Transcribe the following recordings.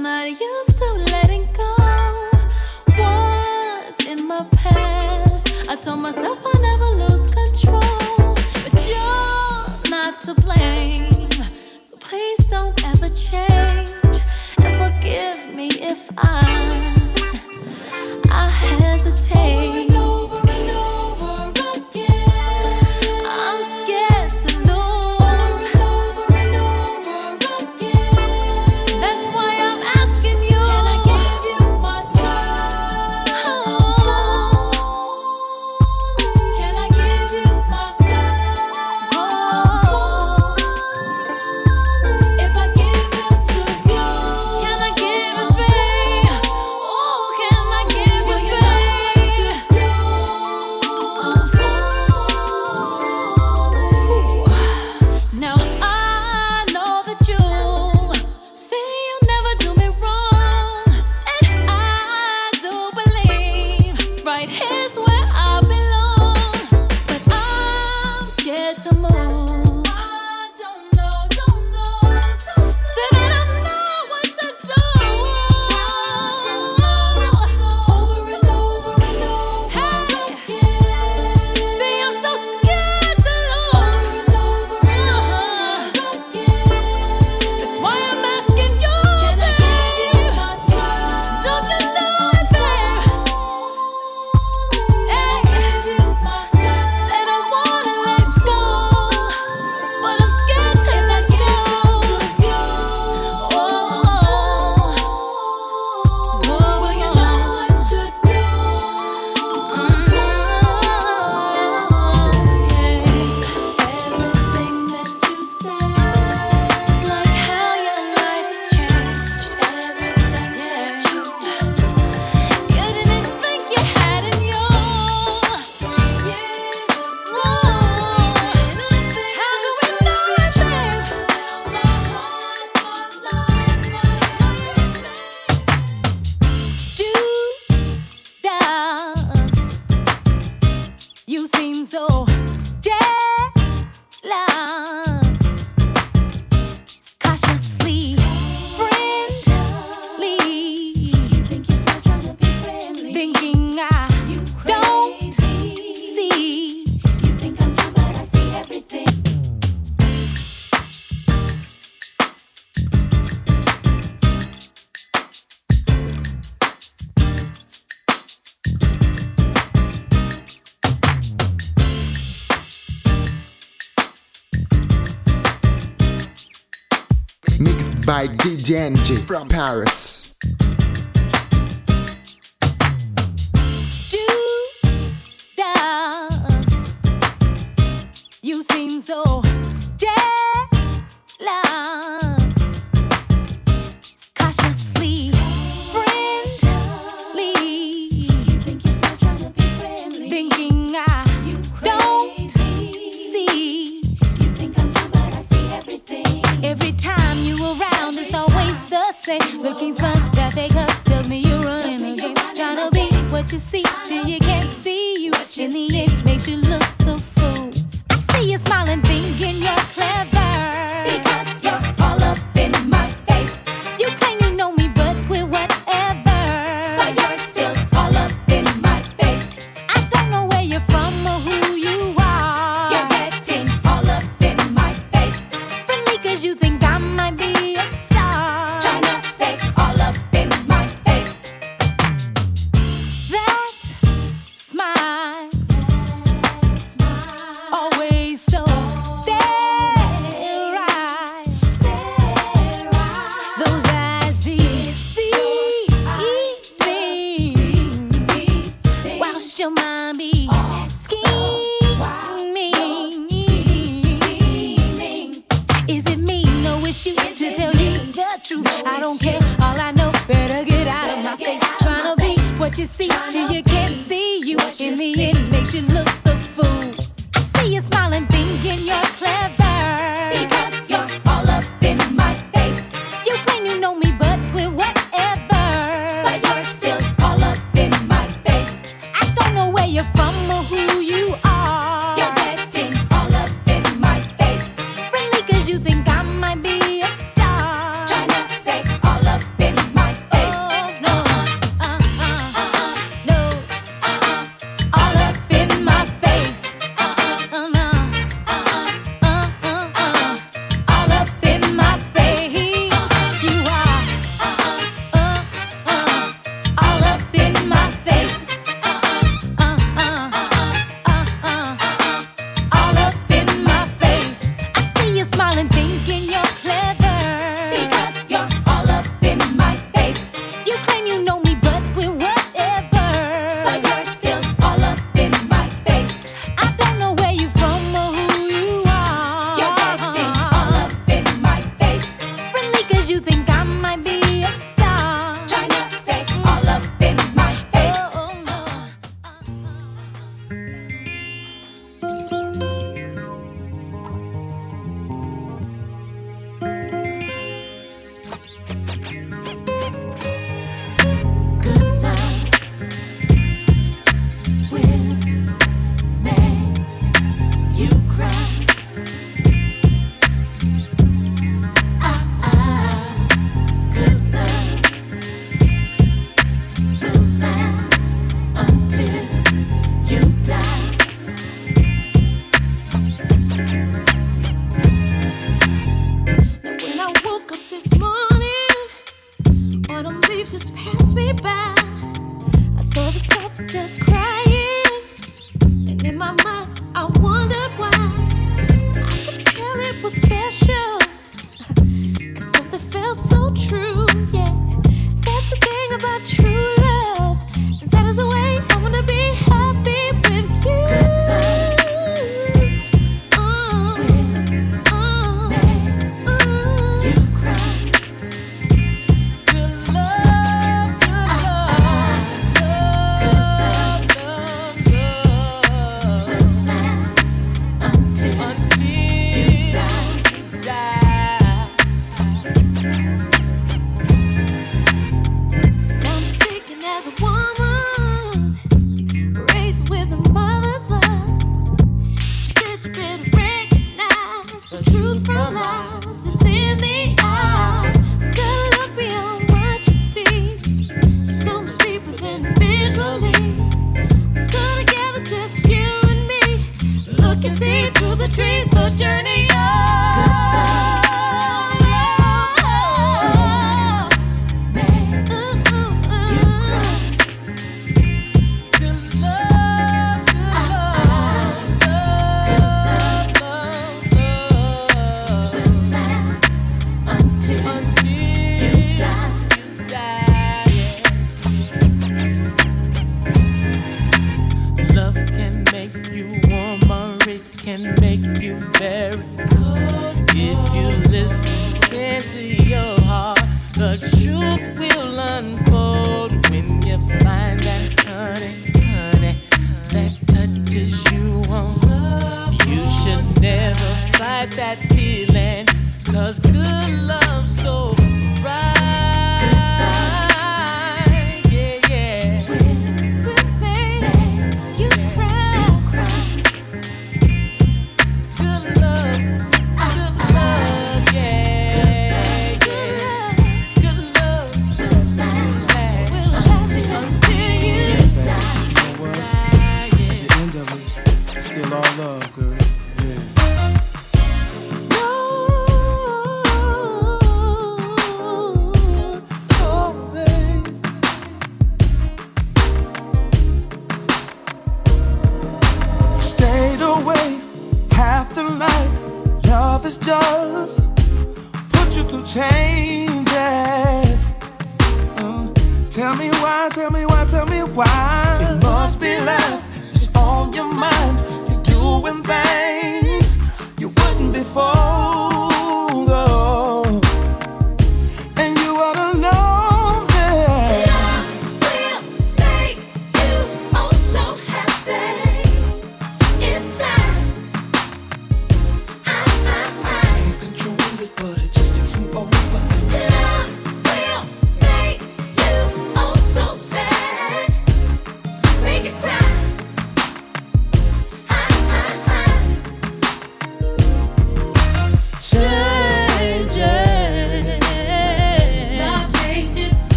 Not used to letting go. Was in my past. I told myself I'll never lose control. But you're not to blame. So please don't ever change. And forgive me if I. from Paris.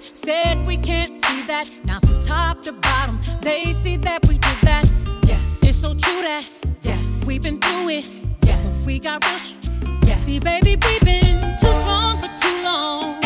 Said we can't see that, now from top to bottom, they see that we did that. Yes, it's so true that. Yes, we've been through it. Yes, but we got rushed. Yes, see, baby, we've been too strong for too long.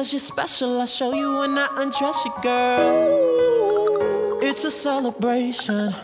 Cause you're special, I show you when I undress you, girl. It's a celebration.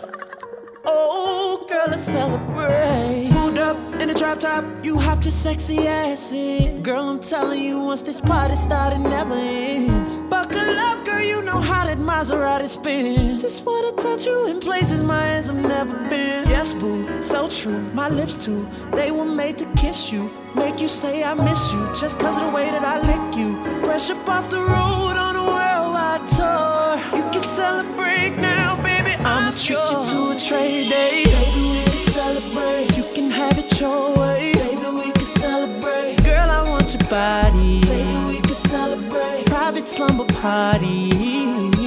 Oh, girl, let's celebrate. Pulled up in a drop top, you hopped your sexy ass in. Girl, I'm telling you, once this party started, never ends. Buckle up, girl, you know how that Maserati spins. Just wanna touch you in places my hands have never been. Yes, boo, so true. My lips too, they were made to kiss you. Make you say I miss you, just cause of the way that I lick you. Fresh up off the road on a worldwide tour. You can celebrate now, baby. I'ma treat you to a trade day. Baby, we can celebrate. You can have it your way. Baby, we can celebrate. Girl, I want your body. Baby, we can celebrate. Private slumber party.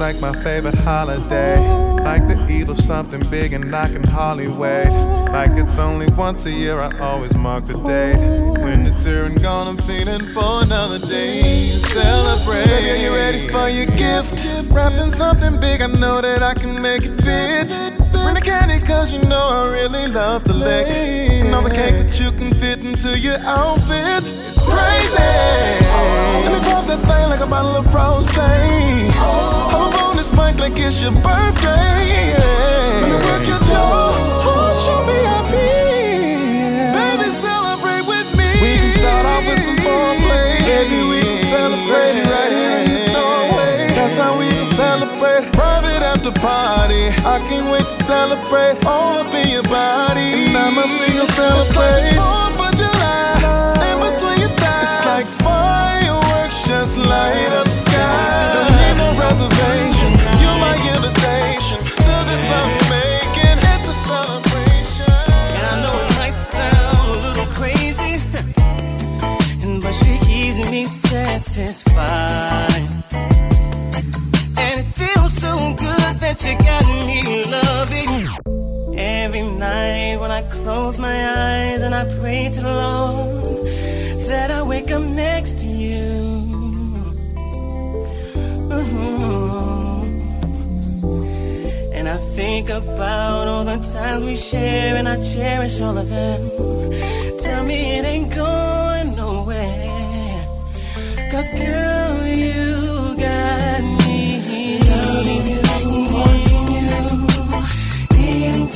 Body's like my favorite holiday. Like the eve of something big and I can hardly wait. Like it's only once a year, I always mark the date. When it's here and gone, I'm feeling for another day. Celebrate. Baby, are you ready for your gift? Wrapped in something big, I know that I can make it fit. Bring the candy, cause you know I really love to lick. And all the cake that you can fit into your outfit. It's crazy. Let me pop that thing like a bottle of rose. I'm up on this mic like it's your birthday. Let me work your door. Who's your VIP? Baby, celebrate with me. We can start off with some foreplay. Baby, we can celebrate right here in the doorway. That's how we can celebrate. Private after party. I can't wait to celebrate all up in your body. And I must be gonna celebrate. Fourth of July. Like fireworks just light up the sky. Don't need no reservation. You're my invitation to this love making. It's a celebration. And I know it might sound a little crazy, but she keeps me satisfied. And it feels so good that you got me loving. Every night when I close my eyes and I pray to the Lord that I wake up next to you. Mhm. And I think about all the times we share, and I cherish all of them. Tell me it ain't going nowhere. Cause girl, you got me loving you,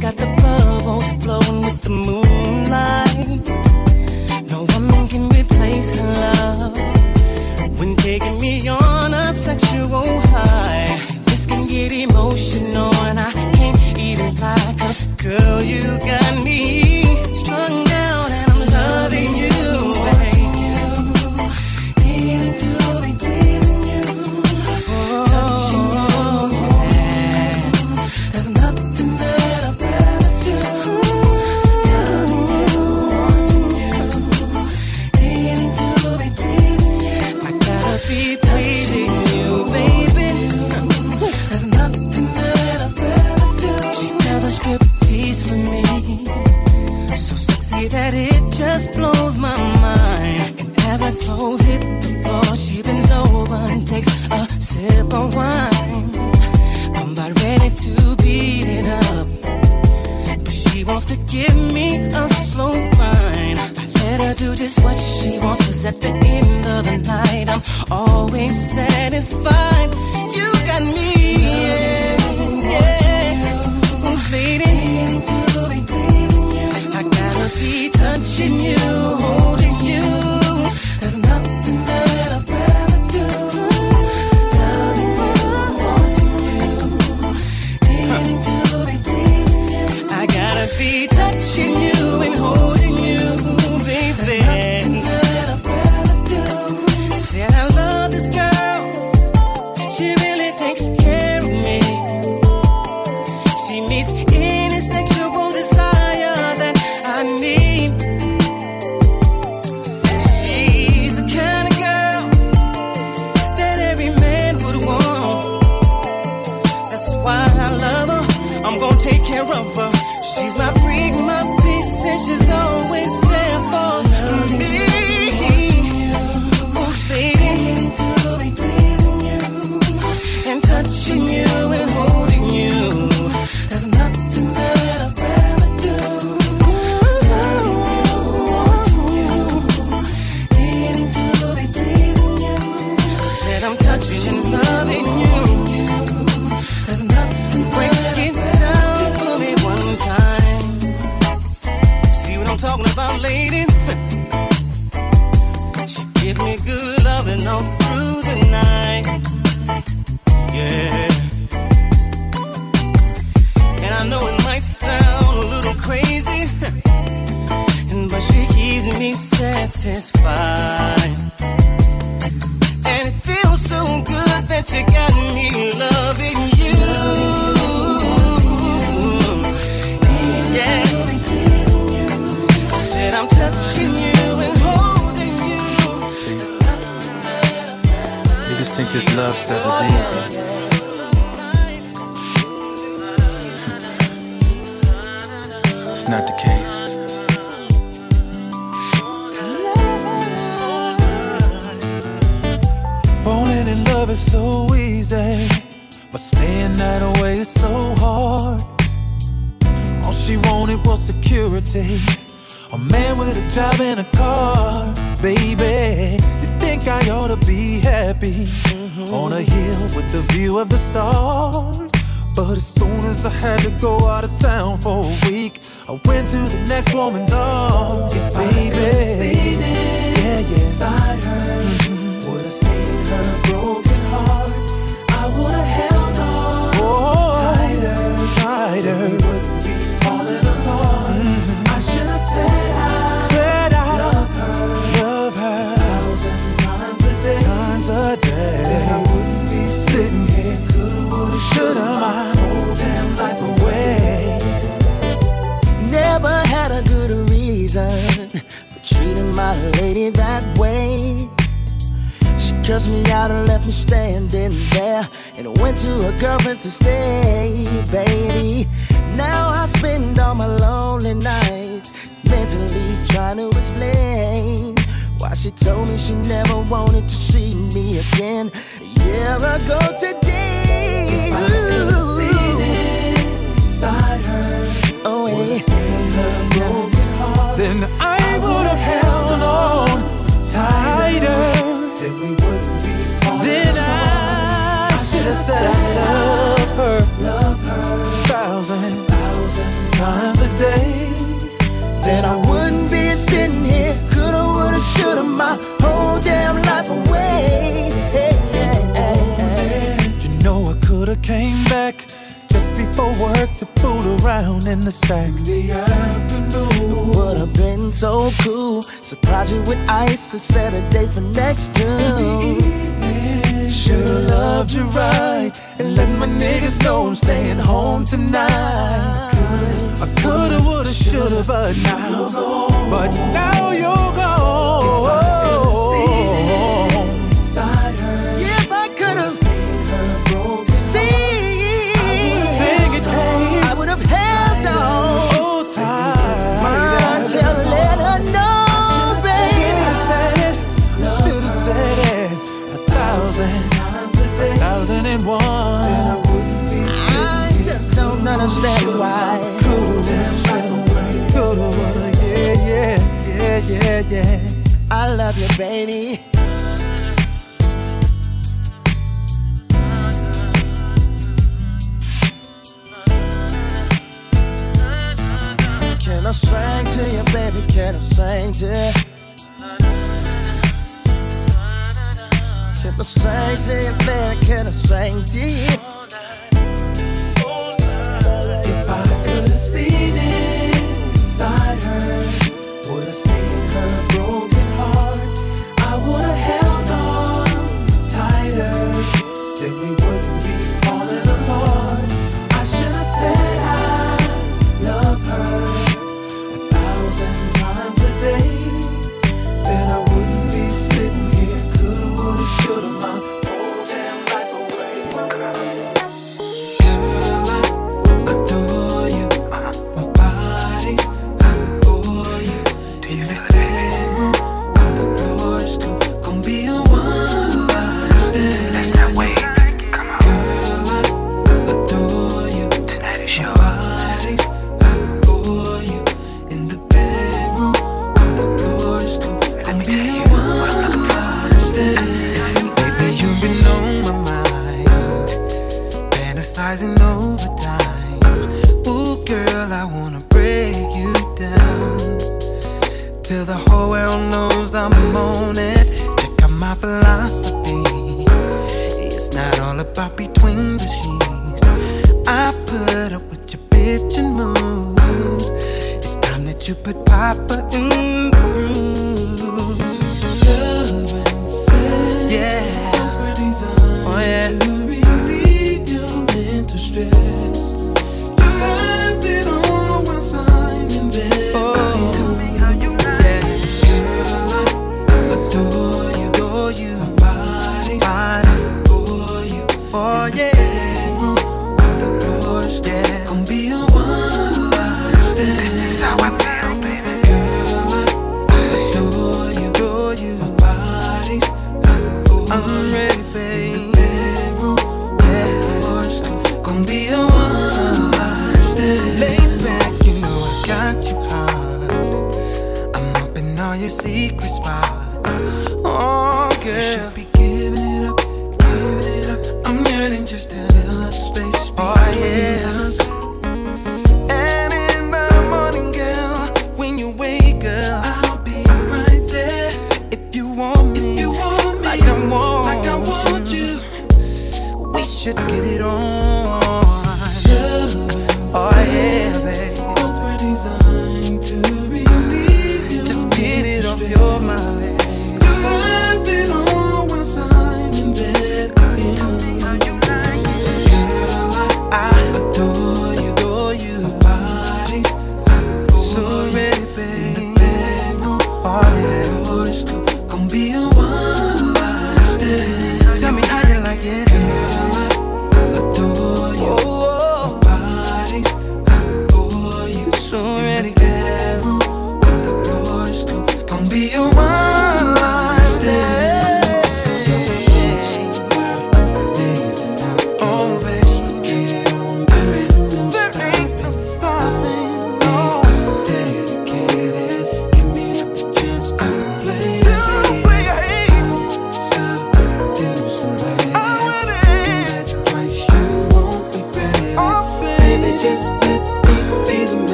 got the bubbles flowing with the moonlight. No woman can replace her love when taking me on a sexual high. This can get emotional, and I can't even lie, cause girl, you got me. Cause at the end of the night, I'm always satisfied. You got me, yeah, yeah. Completing I gotta be touching you, holding you. There's nothing that I've I gotta be touching you.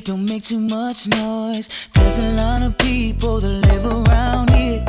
don't make too much noise. There's a lot of people that live around here.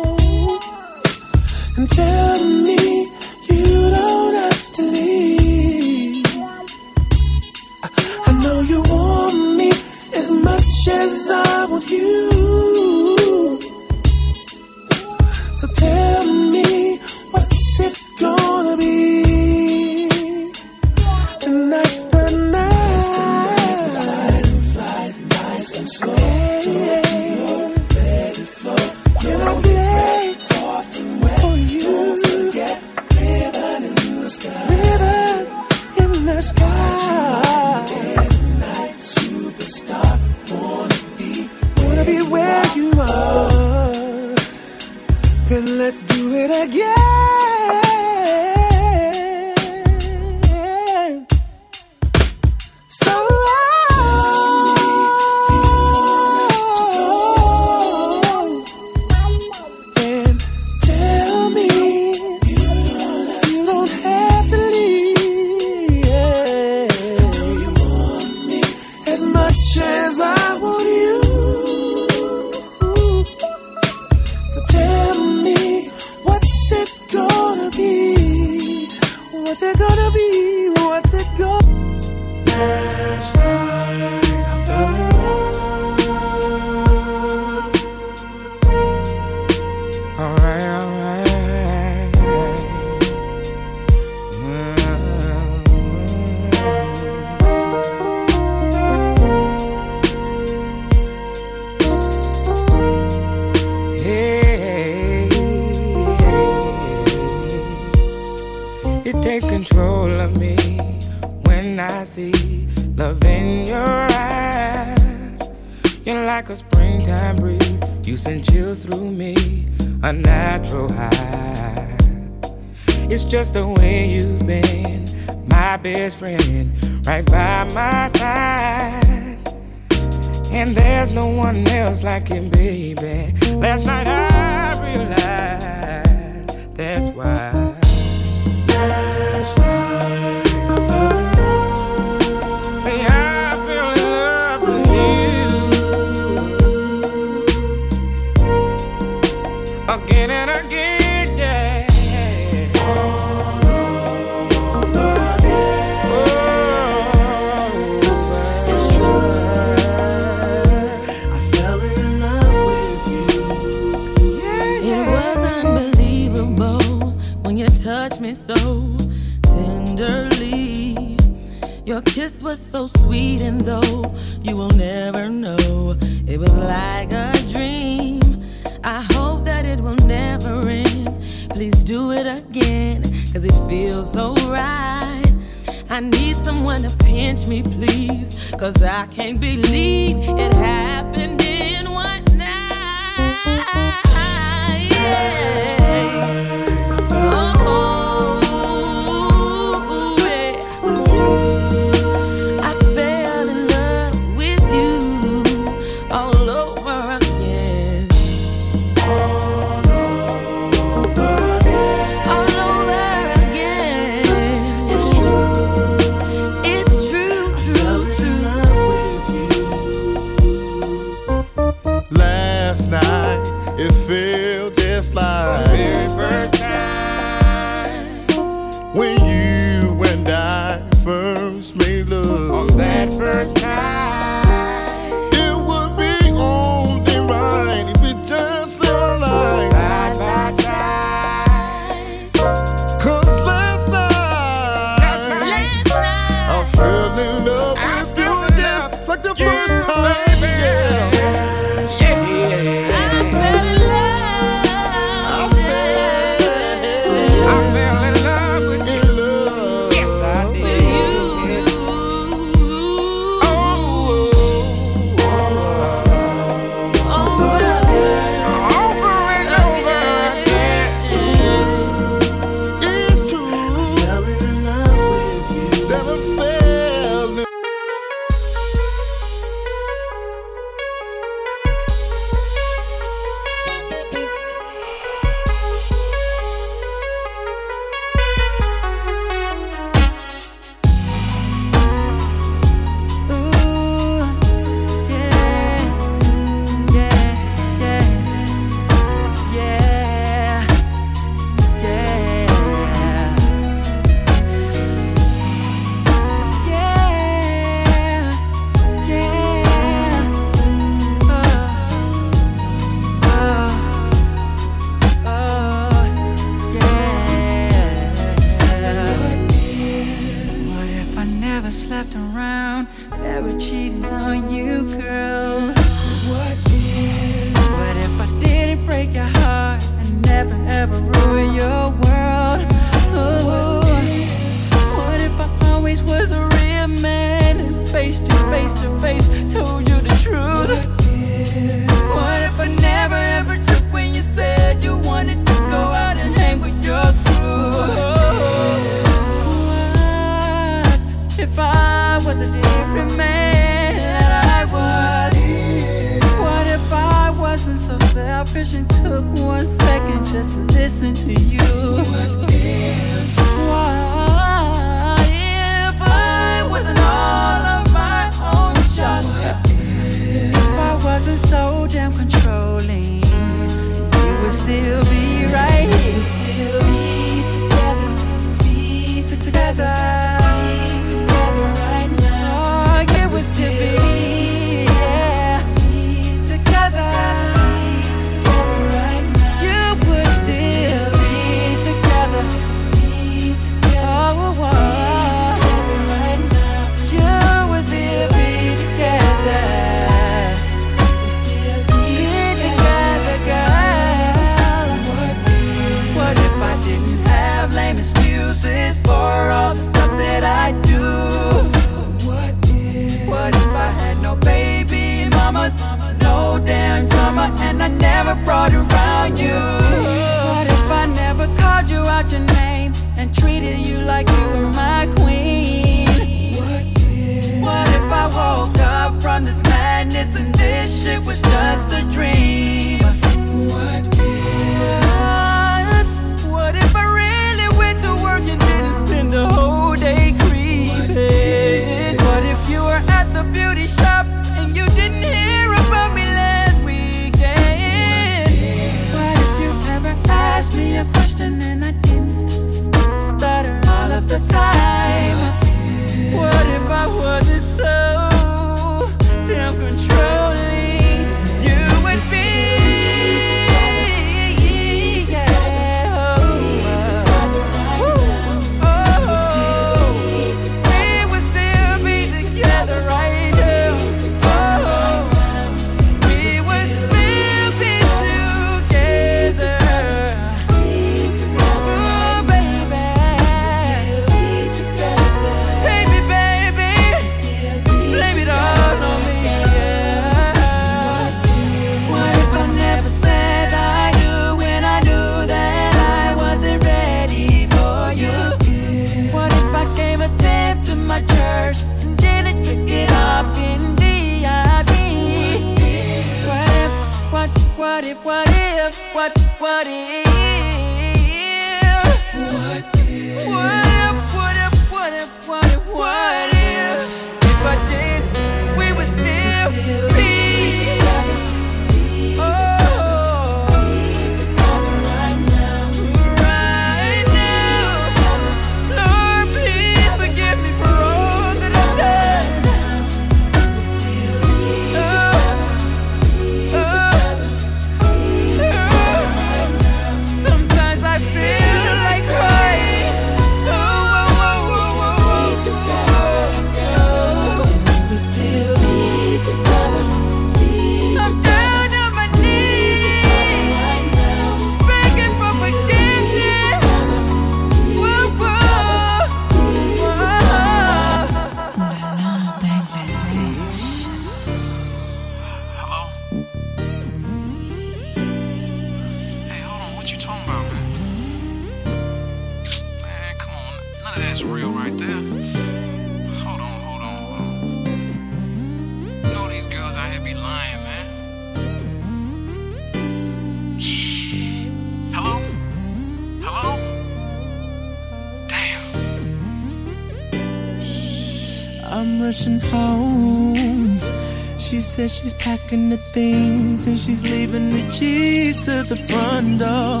packing the things and she's leaving the keys to the front door.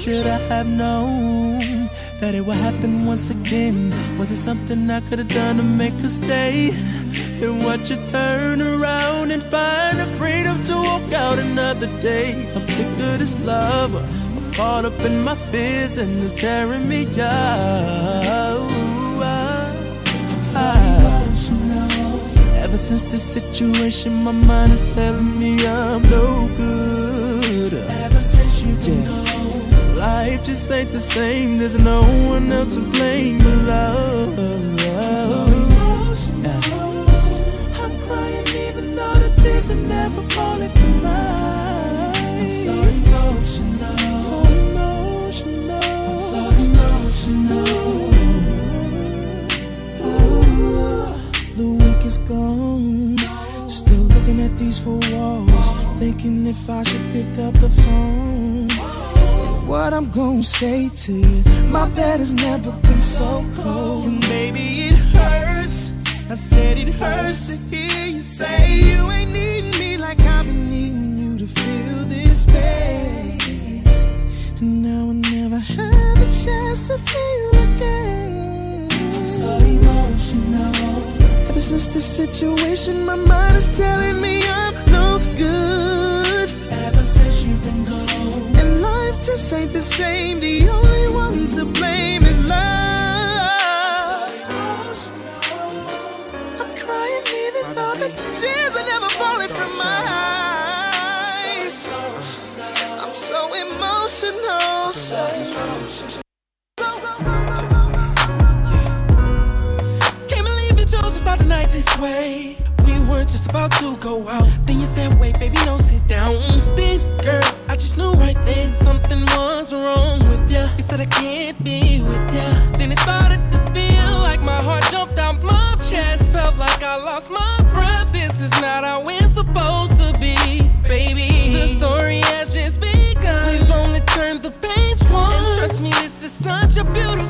Should I have known that it would happen once again? Was it something I could have done to make her stay? And watch her turn around and find the freedom to walk out another day. I'm sick of this love, I'm caught up in my fears and it's tearing me up. since the situation, my mind is telling me I'm no good. Ever since you've yeah. Gone. Life just ain't the same. There's no one else to blame but love. I'm so emotional. I'm crying even though the tears are never falling from my eyes. I'm so emotional. Four walls. Thinking if I should pick up the phone. And what I'm gonna say to you. My bed has never been so cold. And baby, it hurts. I said it hurts to hear you say you ain't needing me like I've been needing you to feel this space. And now I never have a chance to feel again. I'm so emotional. Ever since the situation, my mind is telling me I'm no good. Ever since you've been gone, and life just ain't the same. The only one to blame is love. I'm crying even though the tears are never falling from my eyes. I'm so emotional. So Can't about to go out. Then you said, wait, baby, no, sit down. Mm, then, girl, I just knew right then something was wrong with ya. You said I can't be with ya. Then it started to feel like my heart jumped out my chest. Felt like I lost my breath. This is not how it's supposed to be, baby. The story has just begun. We've only turned the page once. And trust me, this is such a beautiful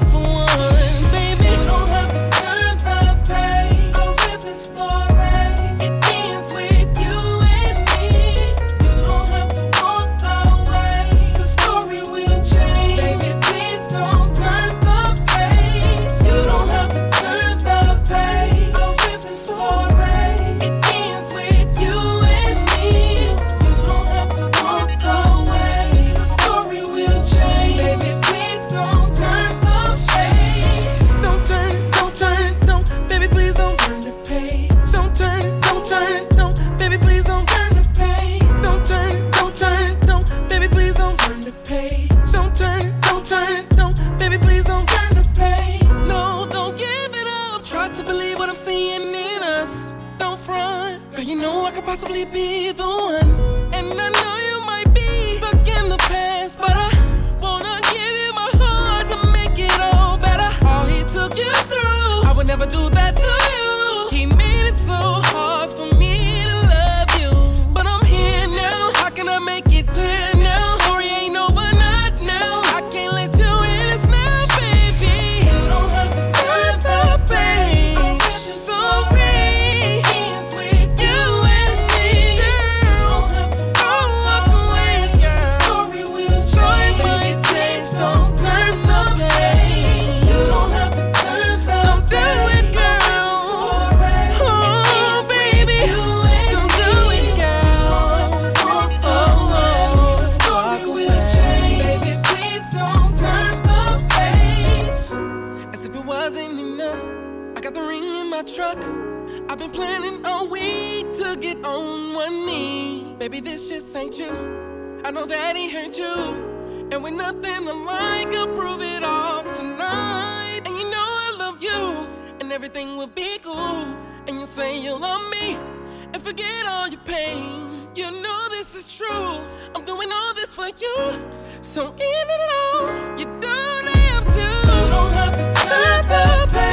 been planning all week to get on one knee. Baby, this just ain't you. I know that he hurt you. And with nothing alike, I'll prove it all tonight. And you know I love you, and everything will be cool. And you say you love me, and forget all your pain. You know this is true. I'm doing all this for you. So in and out, you don't have to. You don't have to turn the page.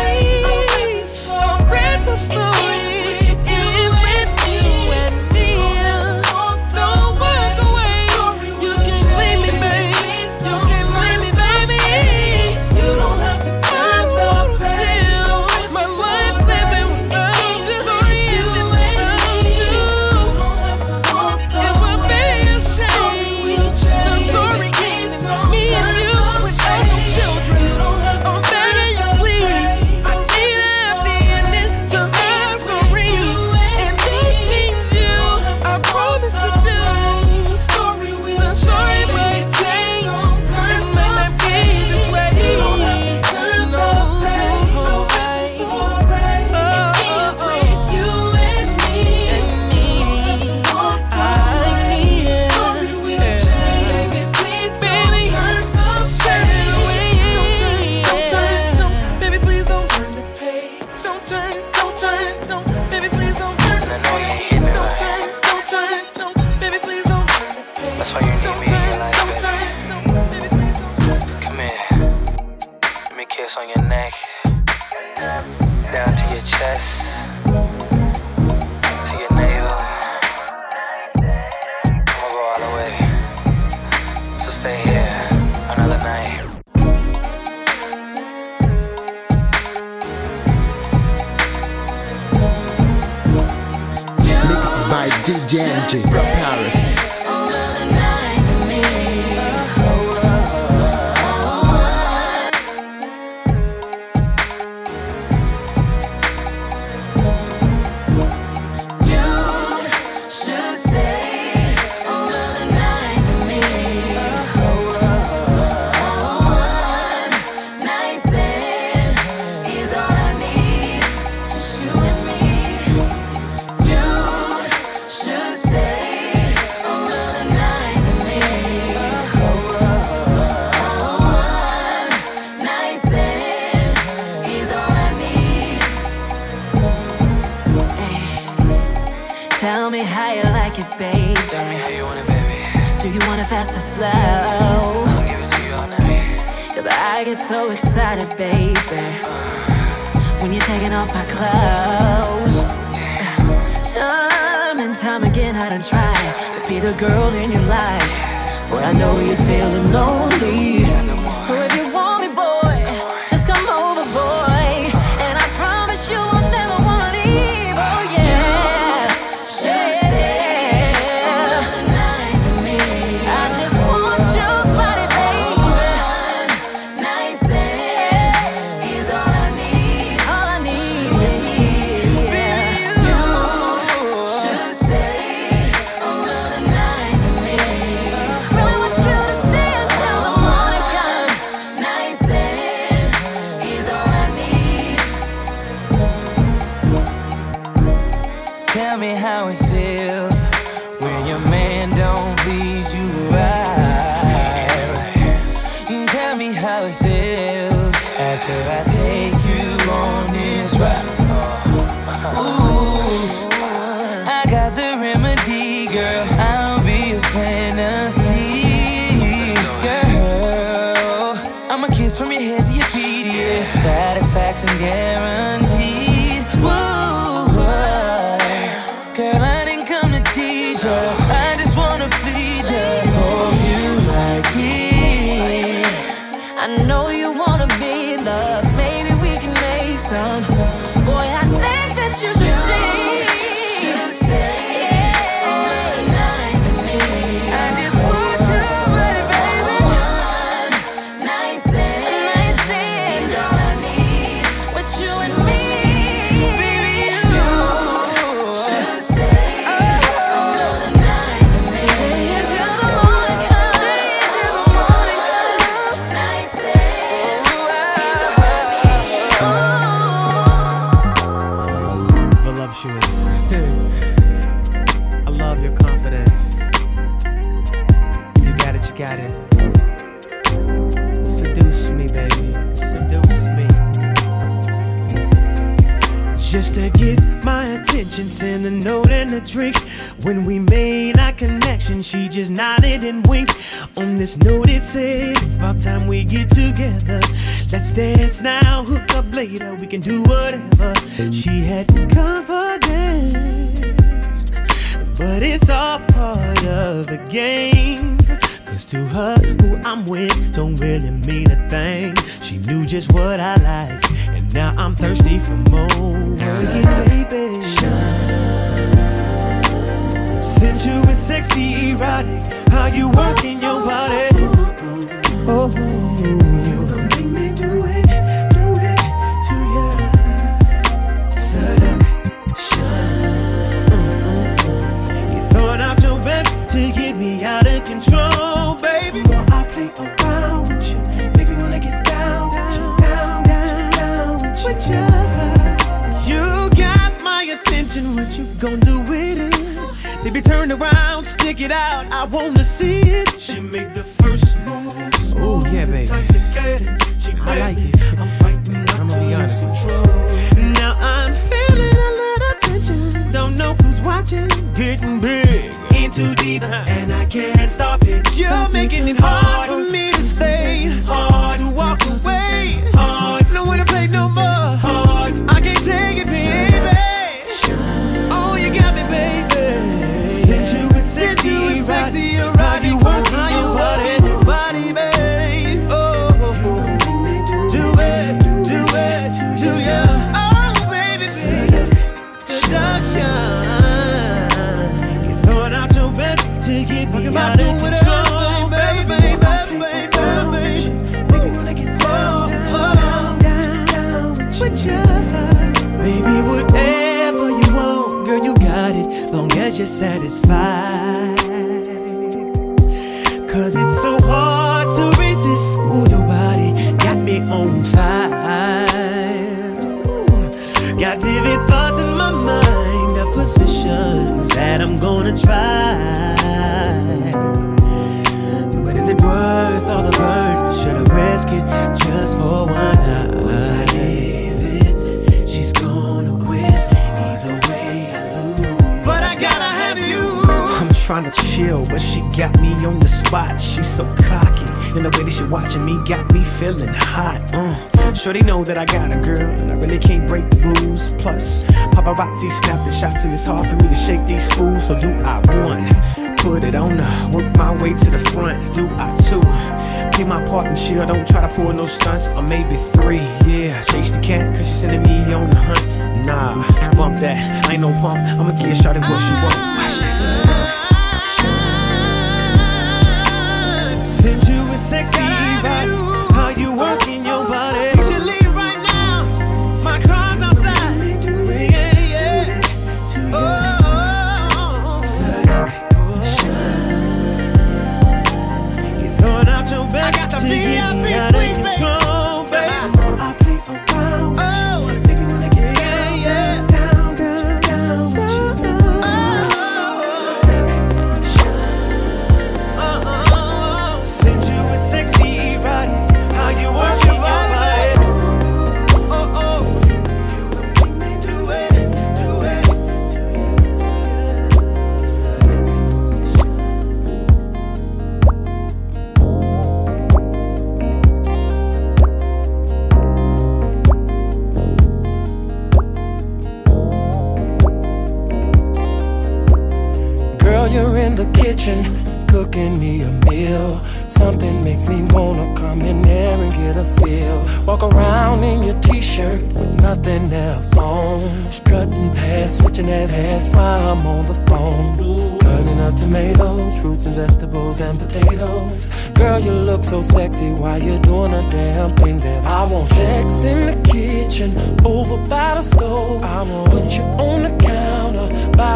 just nodded and winked. On this note, it said it's about time we get together. Let's dance now, hook up later. We can do whatever. She had confidence, but it's all part of the game. Cause to her, who I'm with don't really mean a thing. She knew just what I like, and now I'm thirsty for more.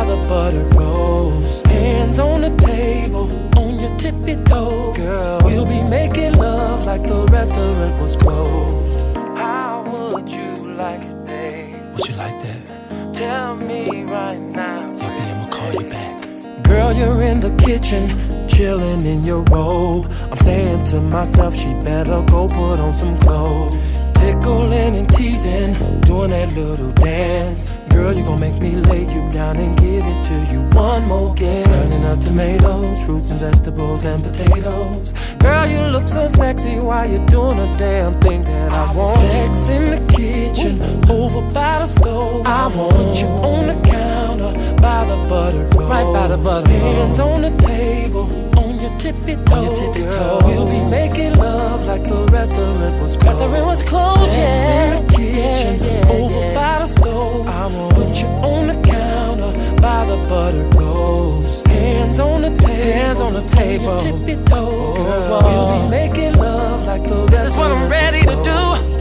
The butter rolls. Hands on the table, on your tippy toe, girl. We'll be making love like the restaurant was closed. How would you like it, babe? Would you like that? Tell me right now. Yeah, B, I'ma call you back. Girl, you're in the kitchen, chilling in your robe. I'm saying to myself, she better go put on some clothes. Tickling and teasing, doing that little dance. Girl, you gon' make me lay you down and give it to you one more again. Cutting up tomatoes, fruits and vegetables and potatoes. Girl, you look so sexy while you're doing a damn thing that I want. Sex in the kitchen, over by the stove. I want put you on the counter by the butter roll. Right by the butter Hands on the table, on your tippy toe. On your tippy toe. We'll be making love like the restaurant was closed. Restaurant was closed, Sex yeah. in the kitchen, Yeah, yeah, over yeah. by the stove. I want put you on the counter by the butter rolls. Hands on the table, hands on the table. On your tippy toe. Oh, girl, we'll be making love like the restaurant This is what I'm ready to do.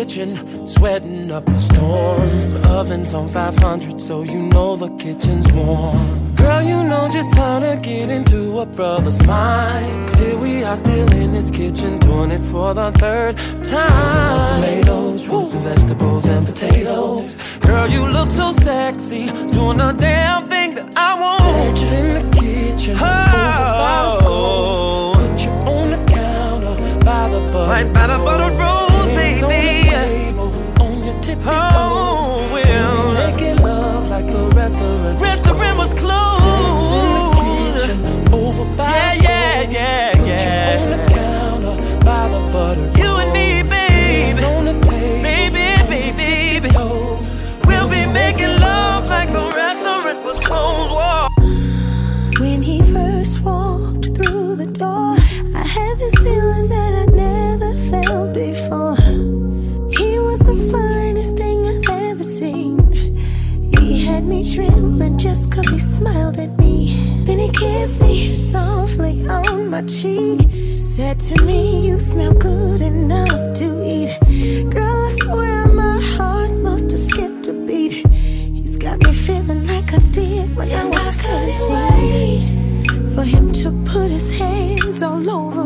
Kitchen, sweating up a storm. Oven's on 500, so you know the kitchen's warm. Girl, you know just how to get into a brother's mind. Cause here we are still in his kitchen, doing it for the third time. Tomatoes, fruits and vegetables and potatoes. Girl, you look so sexy, doing the damn thing that I want. Sex in the kitchen, over by the stove. Put you on the counter by the butter. Right by the butter rolls, Oh, just cause he smiled at me. Then he kissed me softly on my cheek. Said to me, You smell good enough to eat. Girl, I swear my heart must have skipped a beat. He's got me feeling like I did when and I was I 17. For him to put his hands all over.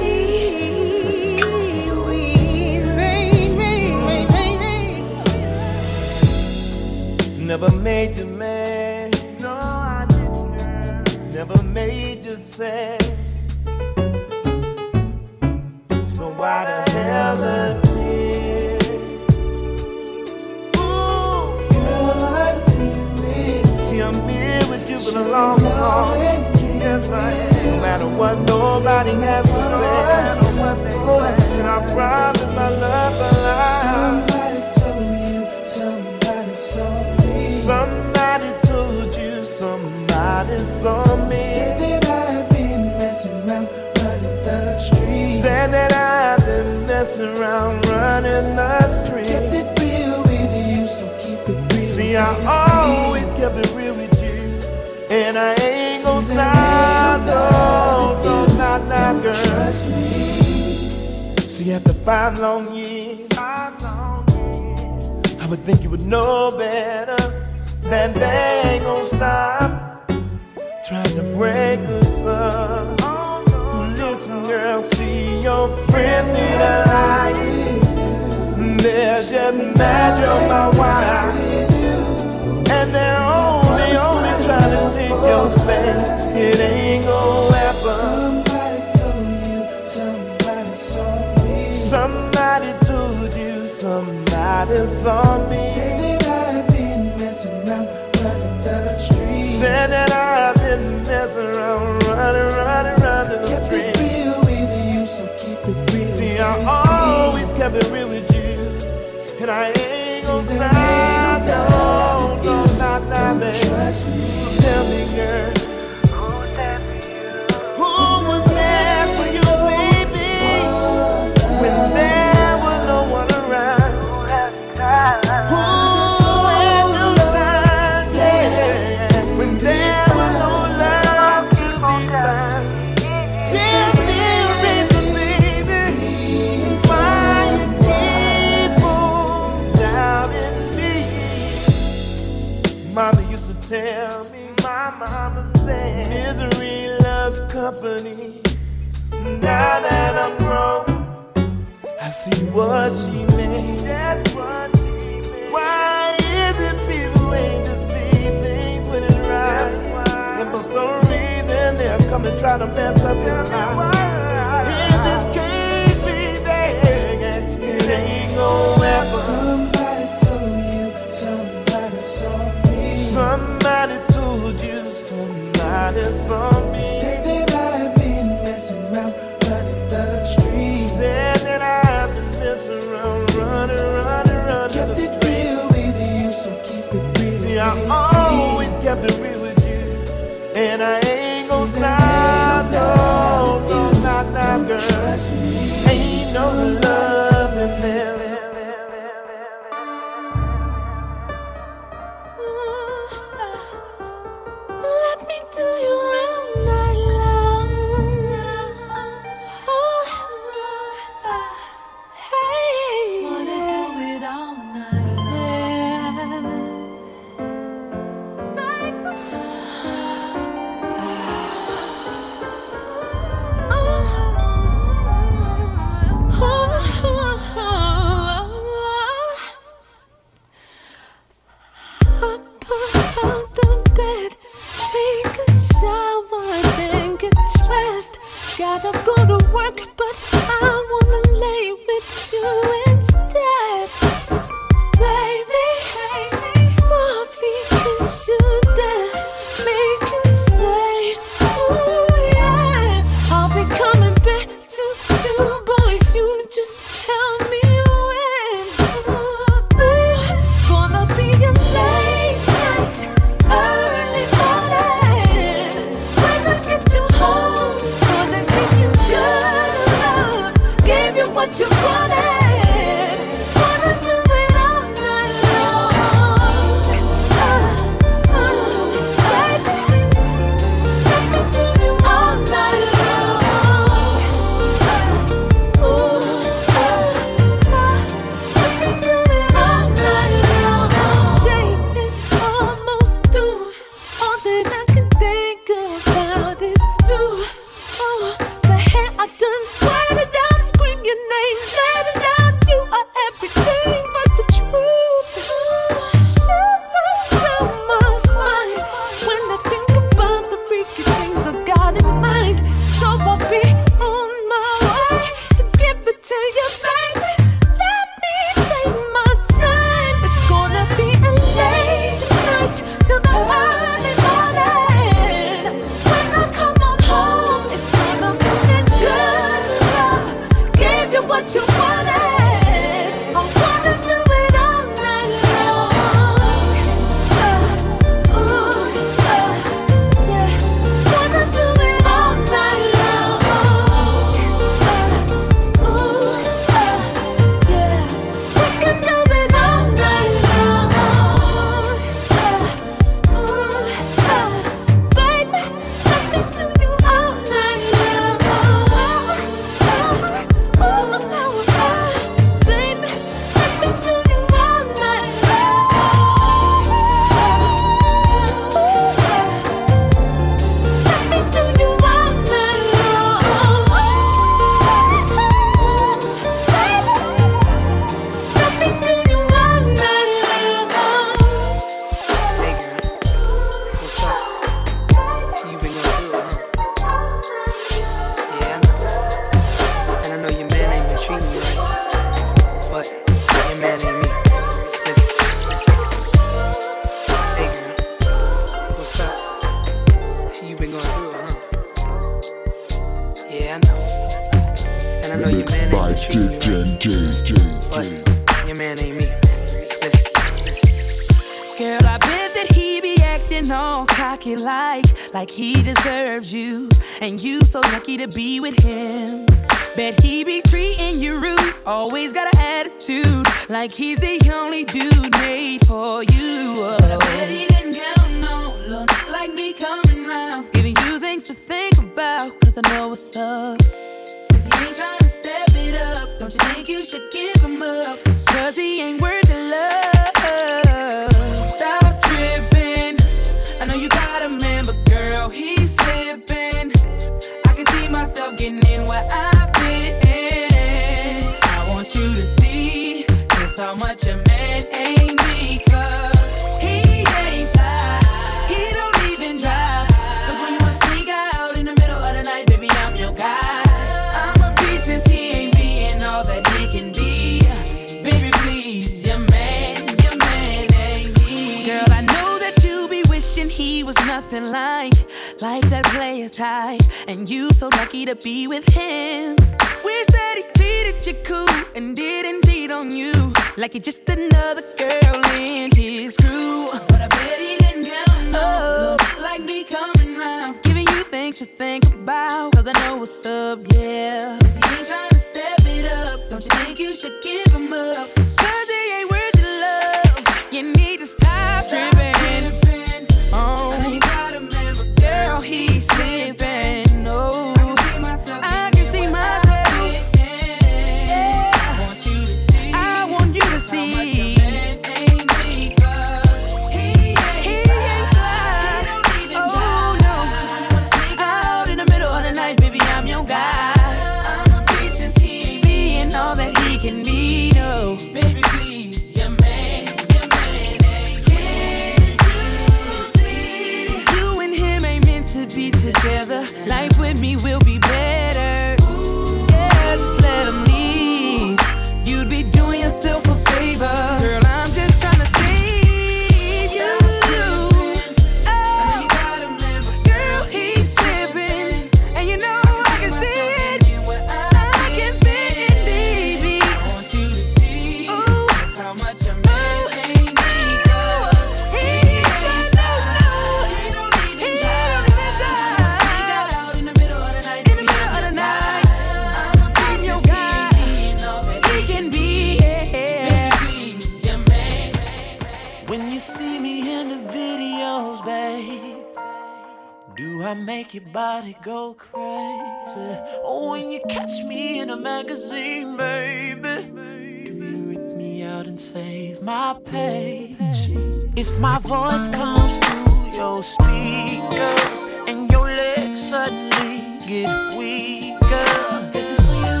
body go crazy. Oh, when you catch me in a magazine, baby, do you rip me out and save my page? If my voice comes through your speakers and your legs suddenly get weaker, this is for you.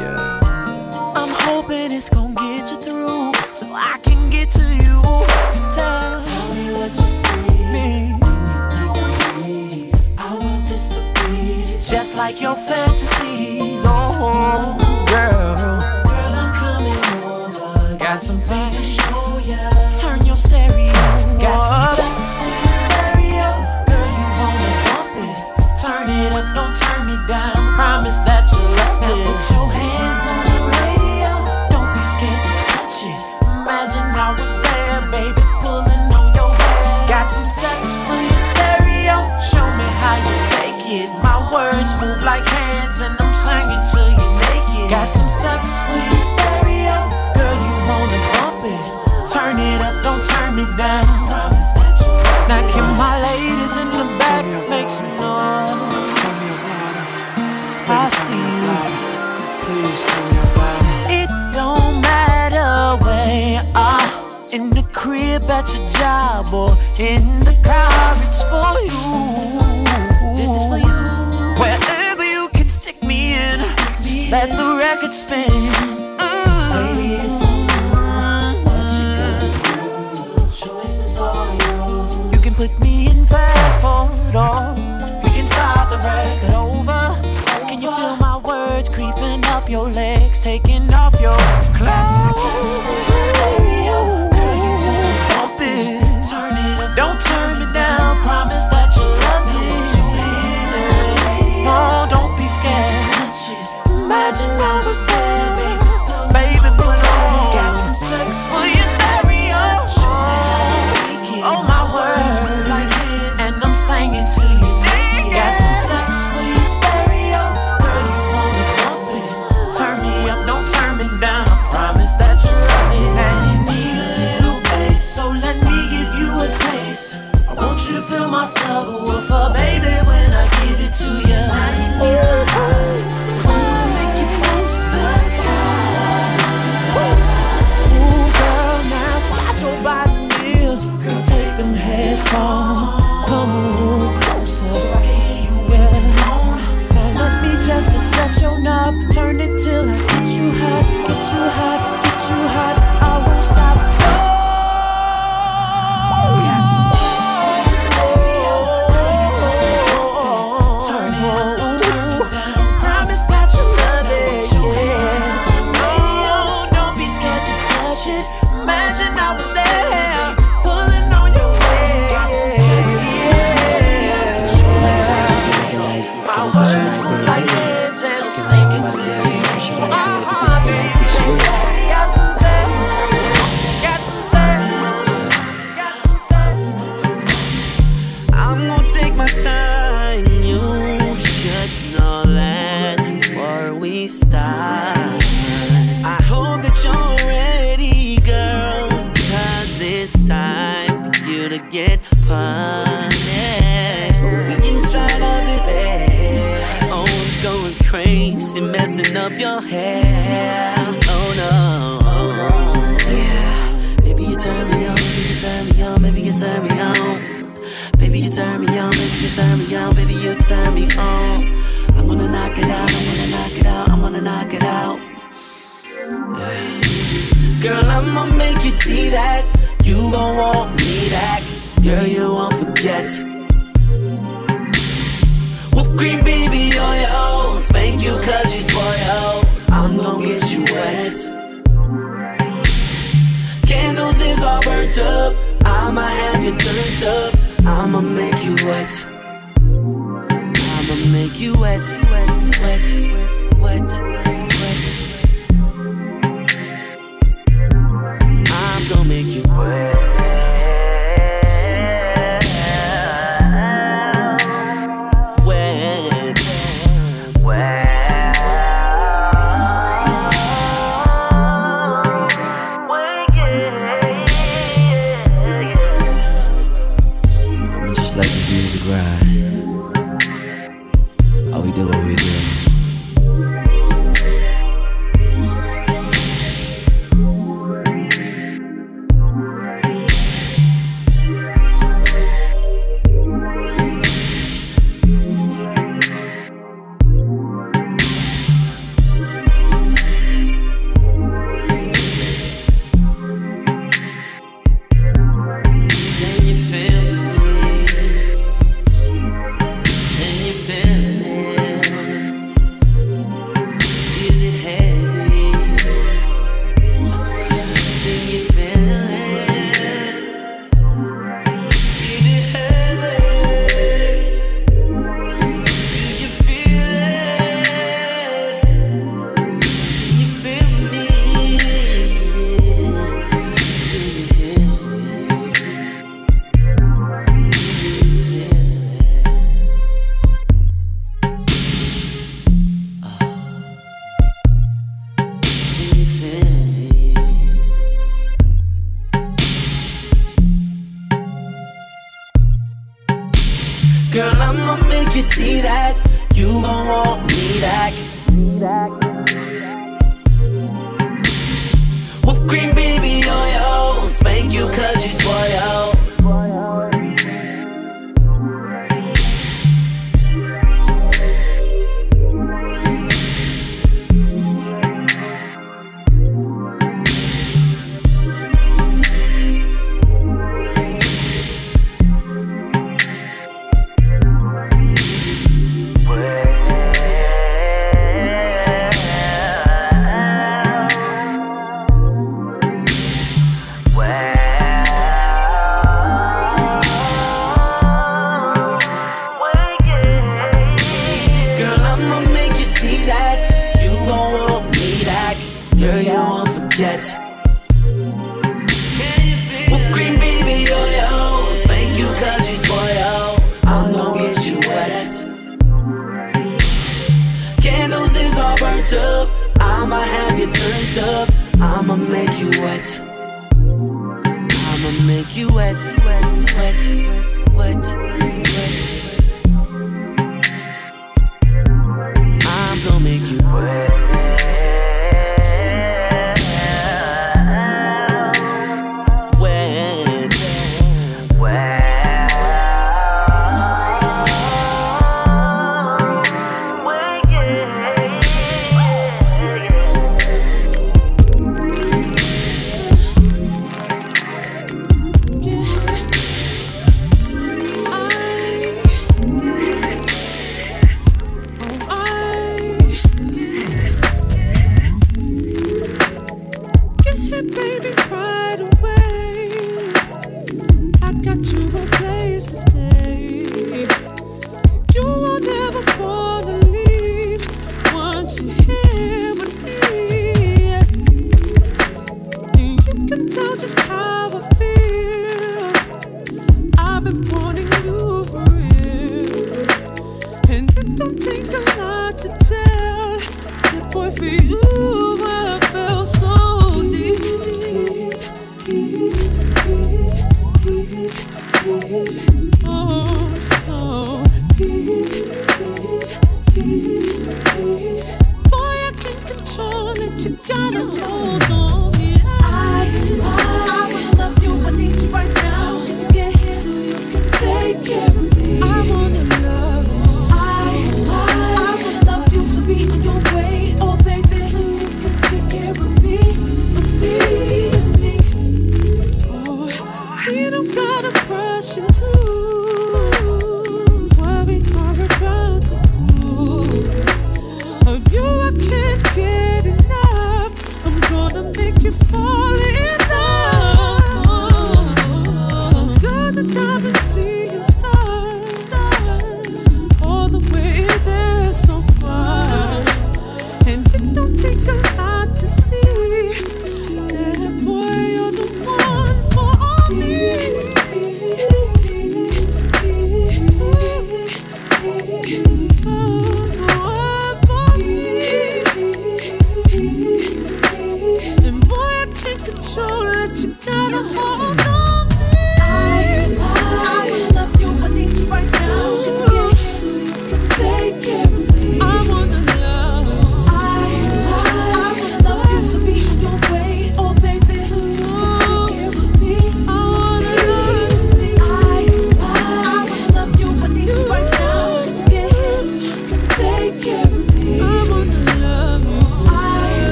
Yeah. I'm hoping it's gonna get you through so I can. just like your fantasies. Oh, girl. Girl, I'm coming over. Got some things to show ya. Turn your stereo. Got some like hands and I'm singing till you naked. Got some sex for your stereo, girl, you wanna bump it. Turn it up, don't turn me down. Now can my ladies in the back make some noise? I see you. Please tell me about it. It don't matter where you are. In the crib, at your job, or in the car, it's for you.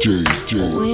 J J.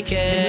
like it.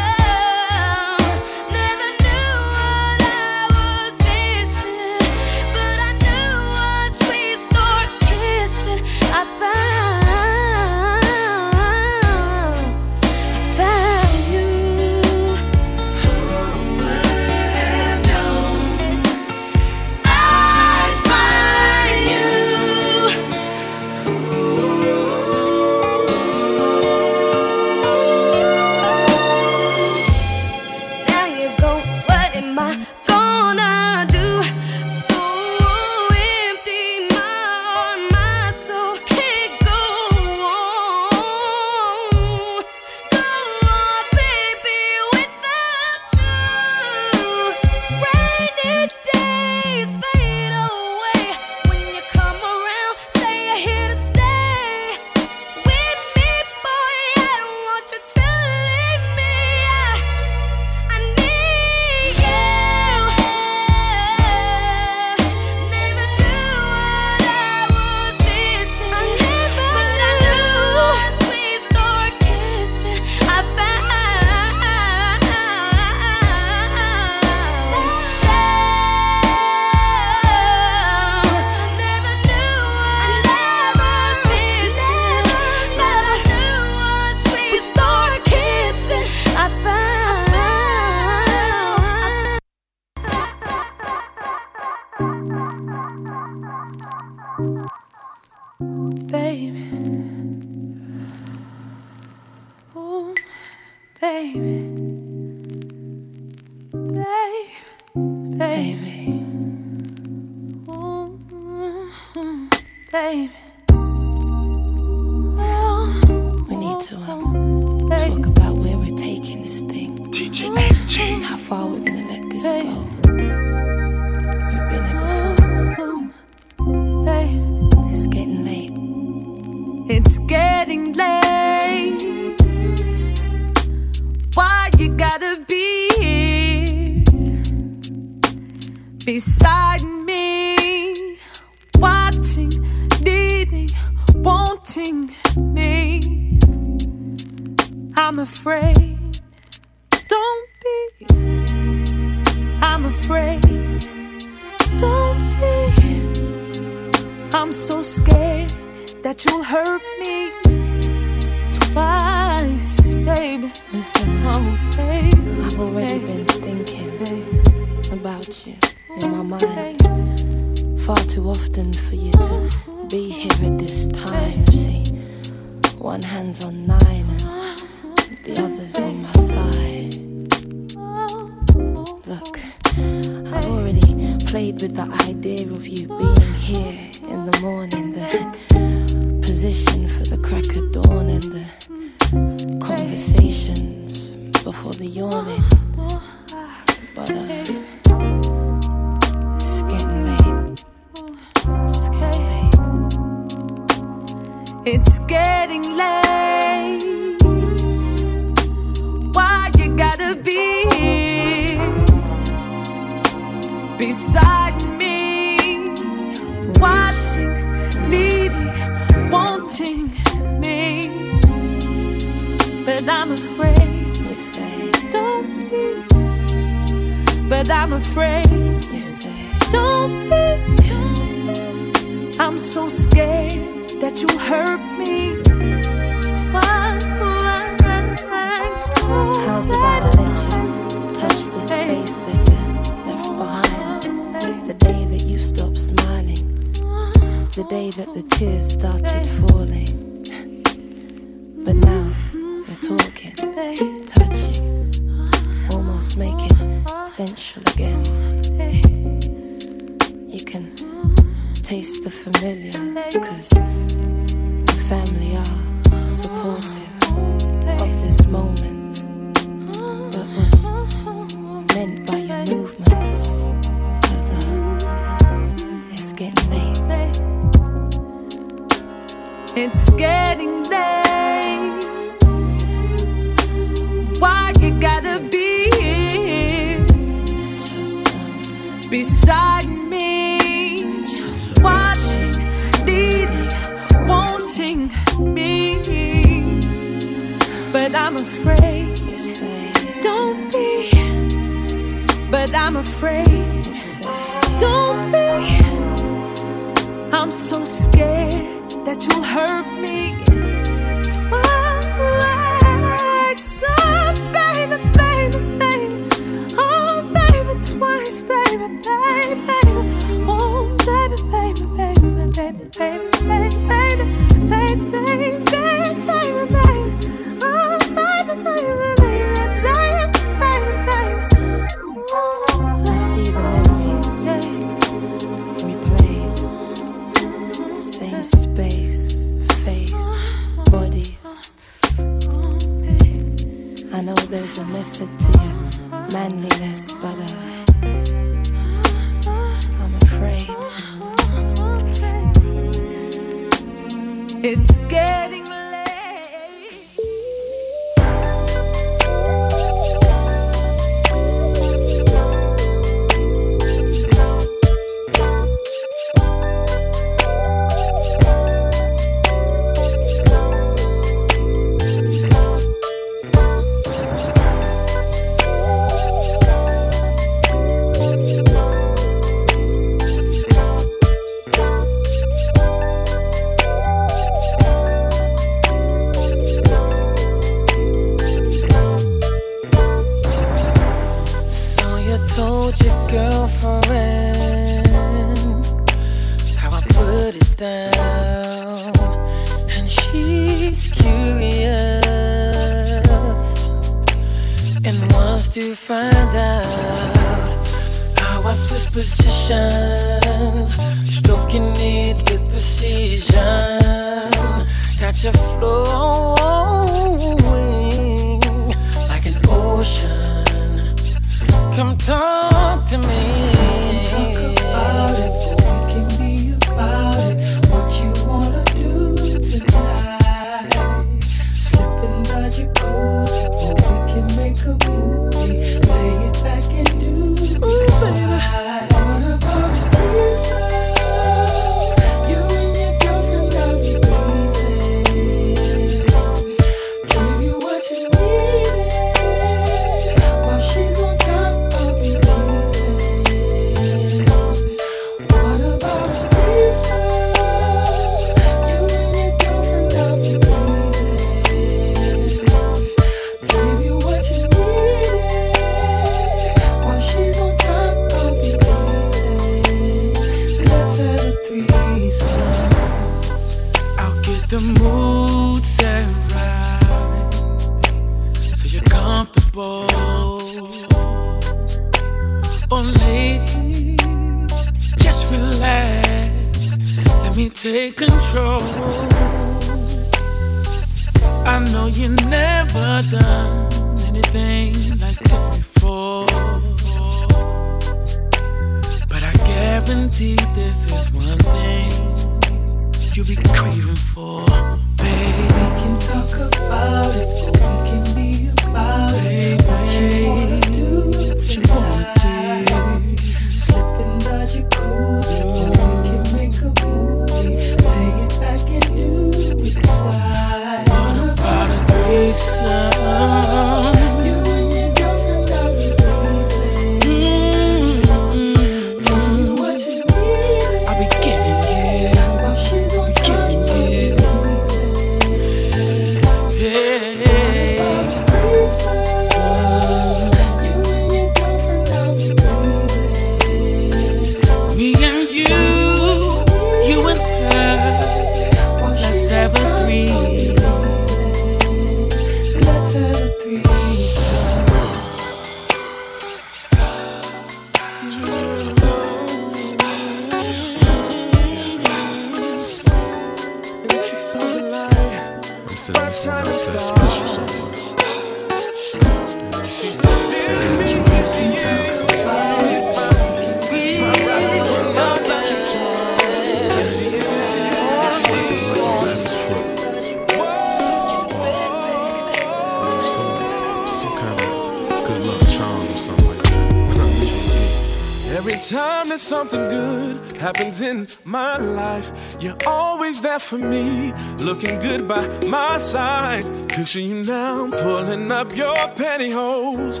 picture you now pulling up your pantyhose.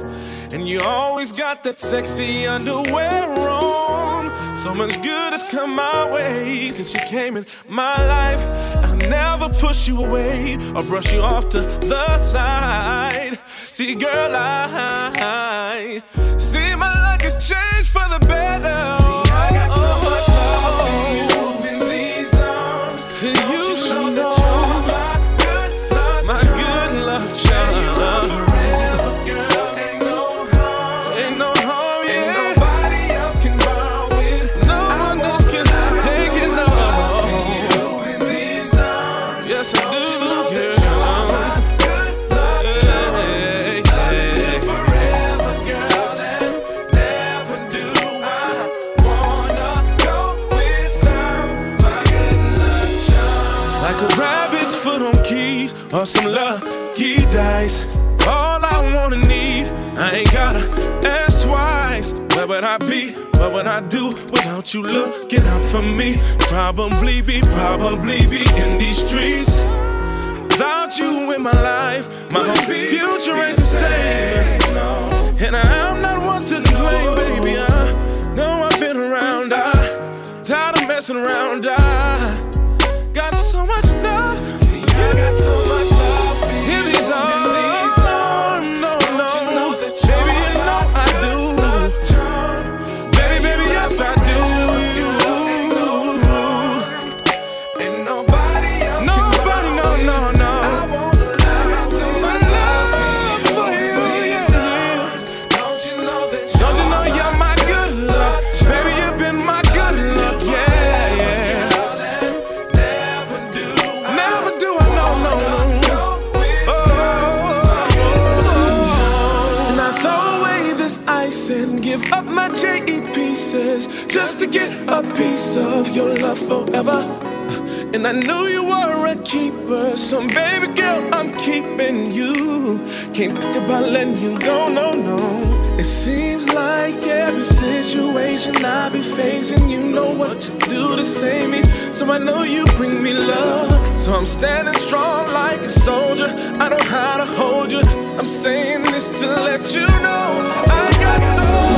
And you always got that sexy underwear on. So much good has come my way since you came in my life. I'll never push you away or brush you off to the side. See, girl, I see my luck has changed for the paradise. All I wanna need, I ain't gotta ask twice. Where would I be? What would I do without you looking out for me? Probably be, probably be in these streets. Without you in my life, my whole future ain't the same. And I'm not one to complain, baby. Uh. I know I've been around. I tired of messing around. I your love forever. And I knew you were a keeper, so baby girl, I'm keeping you. Can't think about letting you go, no, no. It seems like every situation I be facing, you know what to do to save me. So I know you bring me love. So I'm standing strong like a soldier. I know how to hold you. I'm saying this to let you know I got so.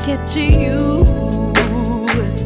Get to you.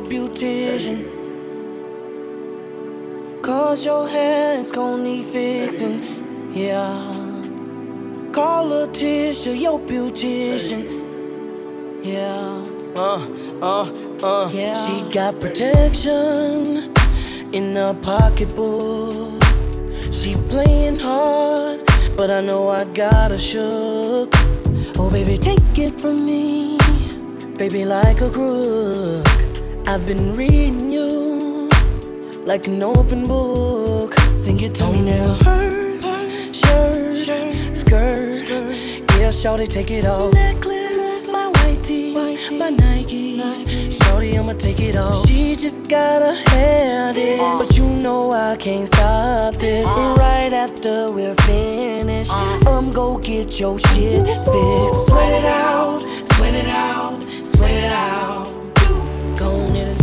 no beautician. Cause your hair's gonna need fixing, yeah. Call Letitia, your beautician, yeah. Uh, uh, uh. Yeah. She got protection in her pocketbook. She playing hard, but I know I gotta shook. Oh, baby, take it from me, baby, like a crook. I've been reading you like an open book. Sing it to me now. Purse, shirt, skirt. Yeah, shorty, take it off. Necklace, my white tee, my Nikes. Shorty, I'ma take it off. She just gotta head in, But you know I can't stop this. Right after we're finished, I'm go get your shit fixed. Sweat it out, sweat it out, sweat it out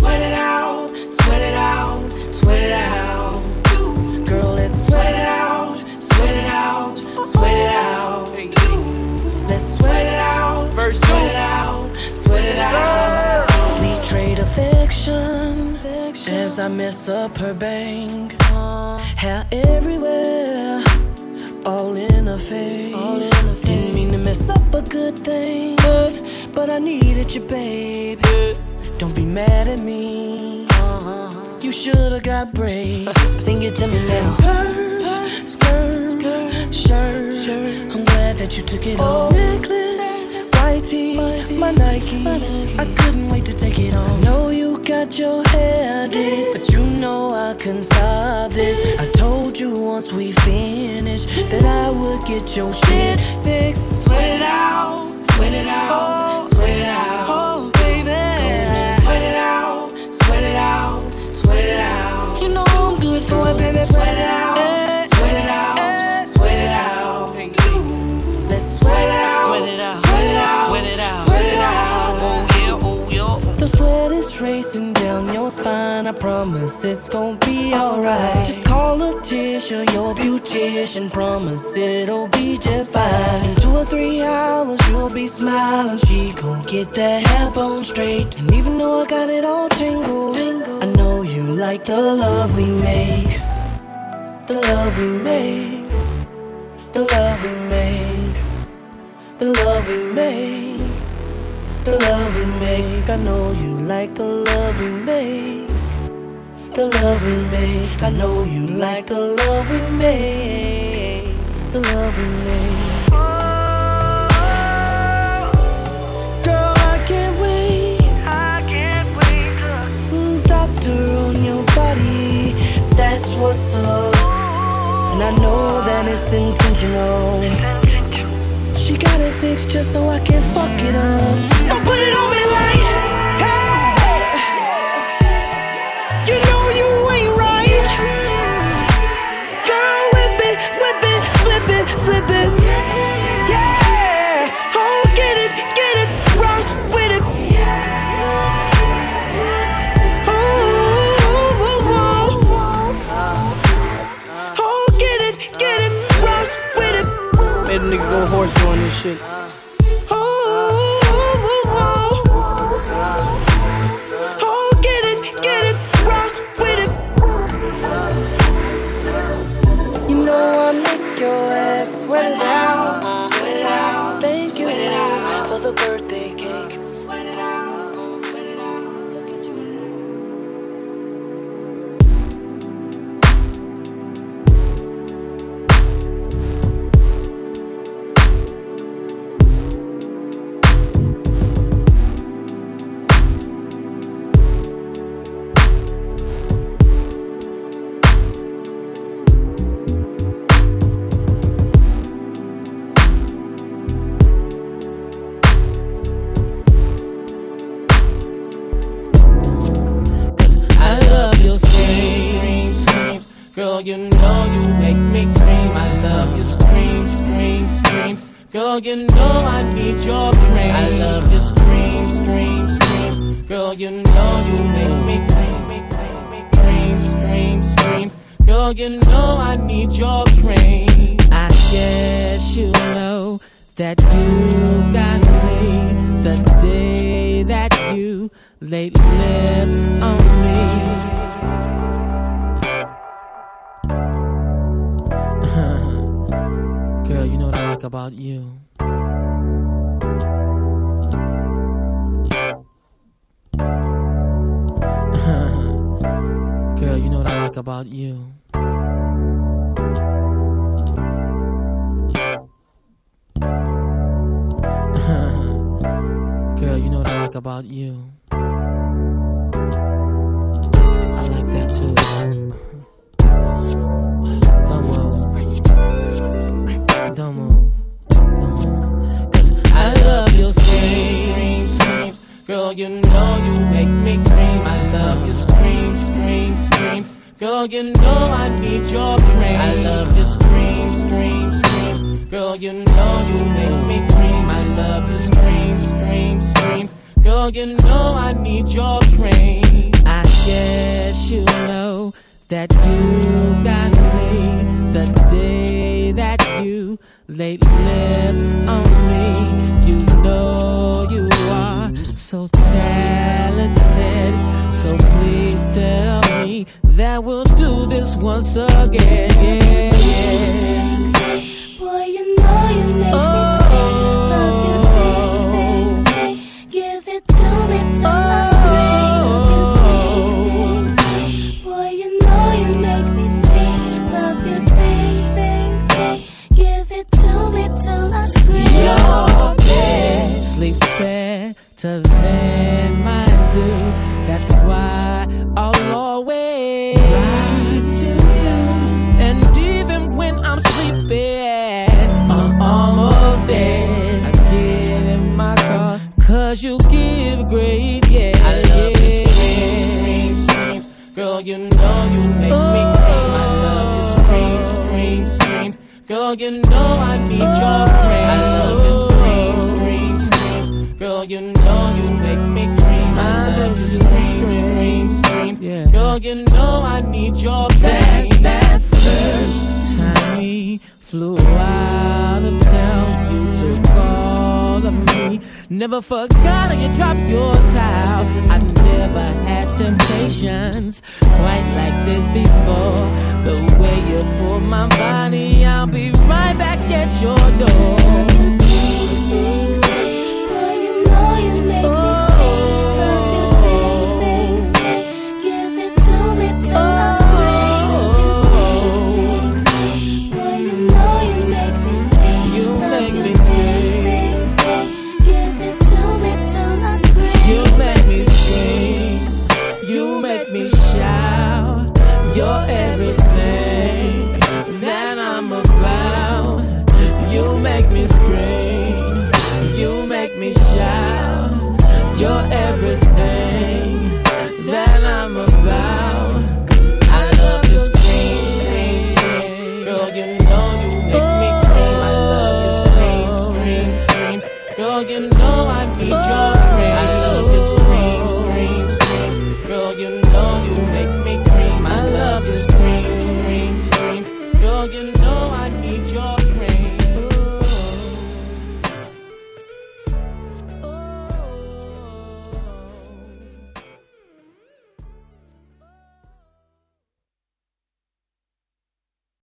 sweat it out, sweat it out, sweat it out. Girl, let's sweat it out, sweat it out, sweat it out. Let's sweat it out, sweat it out, sweat it out. We trade affection as I mess up her bang. Hair everywhere, all in her face. All in her face. Didn't mean to mess up a good thing, but I needed you, babe. Don't be mad at me. Uh-huh. You should've got brave. Sing it to me now. Purse, skirt, skirt, shirt. shirt. I'm glad that you took it off. Oh, necklace, white tee, my Nike. I couldn't wait to take it off. I know you got your hair did, but you know I couldn't stop this. I told you once we finished that I would get your shit fixed. Sweat it out, sweat it out, oh. sweat it out. For it, baby. Sweat it out, sweat it out, sweat it out. Let's sweat it out, sweat it out, sweat it out, sweat it out, sweat it out. Oh yeah, oh yeah. The sweat is racing down your spine. I promise it's gonna be alright. Just call Letitia, your beautician. Promise it'll be just fine. In two or three hours, you'll be smiling. She gon' get that hair bone straight. And even though I got it all tingled, I know you like the love we make. The love we make. The love we make. The love we make. The love we make. I know you like the love we make. The love we make. I know you like the love we make. The love we make. What's up. And I know that it's intentional. She got it fixed just so I can fuck it up. So put it on me like, go horse doing this shit. Oh. You know I make your ass sweat it out, sweat it out. Thank you for the birthday